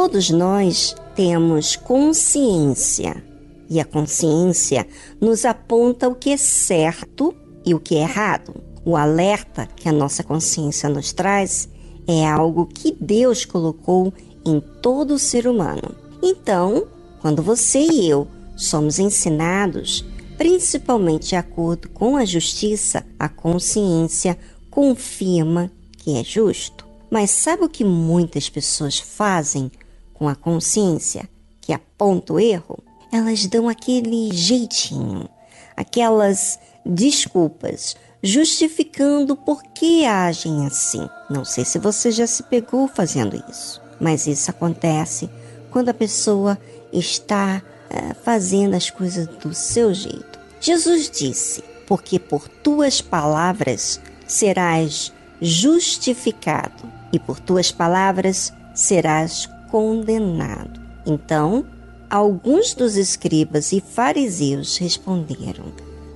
Todos nós temos consciência e a consciência nos aponta o que é certo e o que é errado. O alerta que a nossa consciência nos traz é algo que Deus colocou em todo ser humano. Então, quando você e eu somos ensinados, principalmente de acordo com a justiça, a consciência confirma que é justo. Mas sabe o que muitas pessoas fazem com a consciência que aponta o erro? Elas dão aquele jeitinho, aquelas desculpas, justificando por que agem assim. Não sei se você já se pegou fazendo isso, mas isso acontece quando a pessoa está é, fazendo as coisas do seu jeito. Jesus disse: Porque por tuas palavras serás justificado, e por tuas palavras serás condenado. Então, alguns dos escribas e fariseus responderam,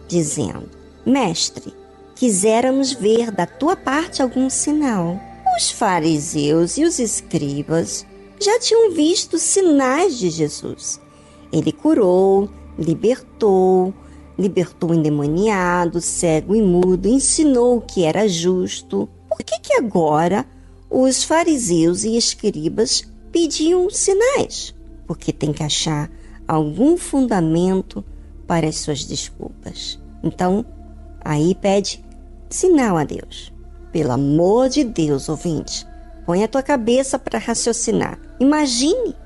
dizendo: Mestre, quiséramos ver da tua parte algum sinal. Os fariseus e os escribas já tinham visto sinais de Jesus. Ele curou, libertou, libertou o endemoniado, cego e mudo, ensinou o que era justo. Por que, que agora os fariseus e escribas pediam sinais? Porque tem que achar algum fundamento para as suas desculpas. Então, aí pede sinal a Deus. Pelo amor de Deus, ouvinte, põe a tua cabeça para raciocinar. Imagine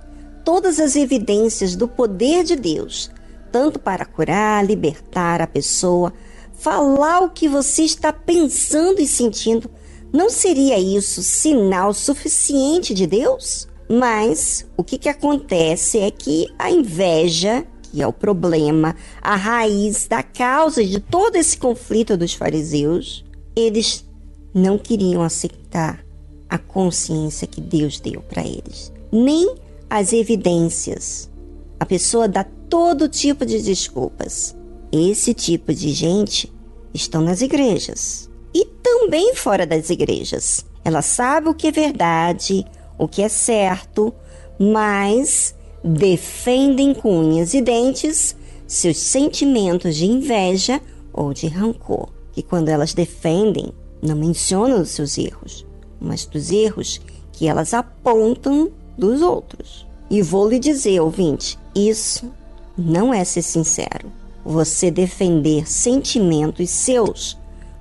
todas as evidências do poder de Deus, tanto para curar, libertar a pessoa, falar o que você está pensando e sentindo. Não seria isso sinal suficiente de Deus? Mas o que, que acontece é que a inveja, que é o problema, a raiz da causa de todo esse conflito dos fariseus, eles não queriam aceitar a consciência que Deus deu para eles, nem as evidências. A pessoa dá todo tipo de desculpas. Esse tipo de gente estão nas igrejas e também fora das igrejas. Ela sabe o que é verdade, o que é certo, mas defendem com unhas e dentes seus sentimentos de inveja ou de rancor, que quando elas defendem, não mencionam os seus erros, mas dos erros que elas apontam dos outros. E vou lhe dizer, ouvinte, isso não é ser sincero. Você defender sentimentos seus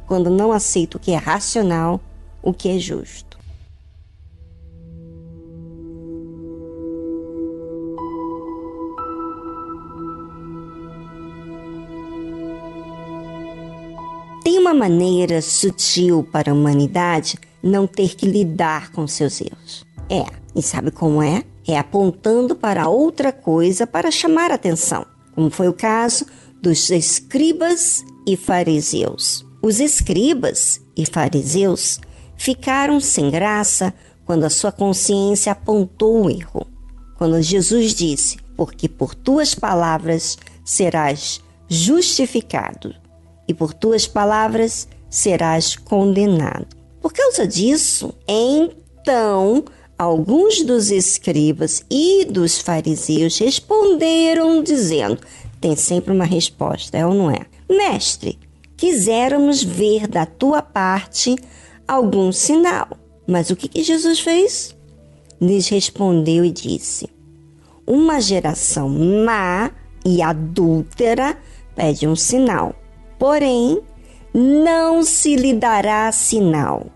quando não aceita o que é racional, o que é justo. Maneira sutil para a humanidade não ter que lidar com seus erros. É, e sabe como é? É apontando para outra coisa para chamar atenção, como foi o caso dos escribas e fariseus. Os escribas e fariseus ficaram sem graça quando a sua consciência apontou o erro. Quando Jesus disse: Porque por tuas palavras serás justificado, e por tuas palavras serás condenado. Por causa disso, então Alguns dos escribas e dos fariseus responderam, dizendo: tem sempre uma resposta, é ou não é? Mestre, quiséramos ver da tua parte algum sinal. Mas o que, que Jesus fez? Lhes respondeu e disse: Uma geração má e adúltera pede um sinal, porém não se lhe dará sinal,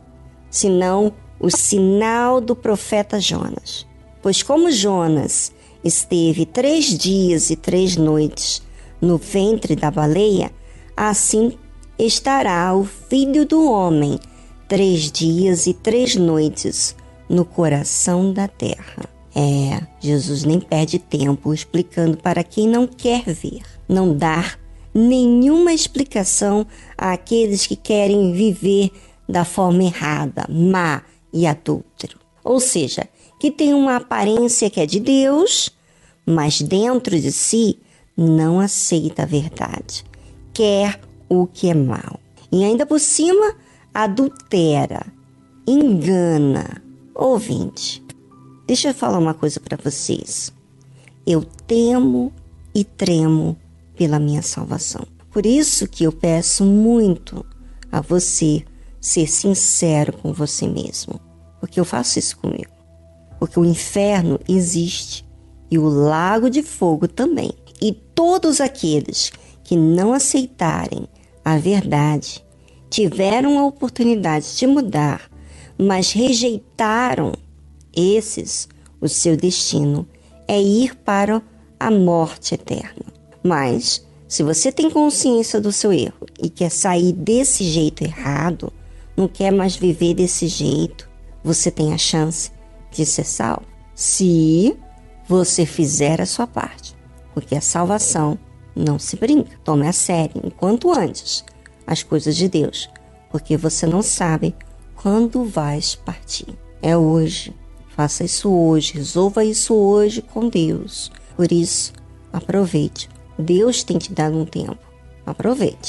senão o sinal do profeta Jonas. Pois, como Jonas esteve três dias e três noites no ventre da baleia, assim estará o filho do homem três dias e três noites no coração da terra. É, Jesus nem perde tempo explicando para quem não quer ver, não dar nenhuma explicação àqueles que querem viver da forma errada, má, e adúltero. Ou seja, que tem uma aparência que é de Deus, mas dentro de si não aceita a verdade, quer o que é mal. E ainda por cima, adultera, engana. Ouvinte, Deixa eu falar uma coisa para vocês. Eu temo e tremo pela minha salvação. Por isso que eu peço muito a você ser sincero com você mesmo. Porque eu faço isso comigo. Porque o inferno existe e o lago de fogo também. E todos aqueles que não aceitarem a verdade tiveram a oportunidade de mudar, mas rejeitaram esses, o seu destino é ir para a morte eterna. Mas se você tem consciência do seu erro e quer sair desse jeito errado, não quer mais viver desse jeito, você tem a chance de ser salvo. Se você fizer a sua parte. Porque a salvação não se brinca. Tome a sério, enquanto antes, as coisas de Deus. Porque você não sabe quando vais partir. É hoje. Faça isso hoje. Resolva isso hoje com Deus. Por isso, aproveite Deus tem te dado um tempo. Aproveite.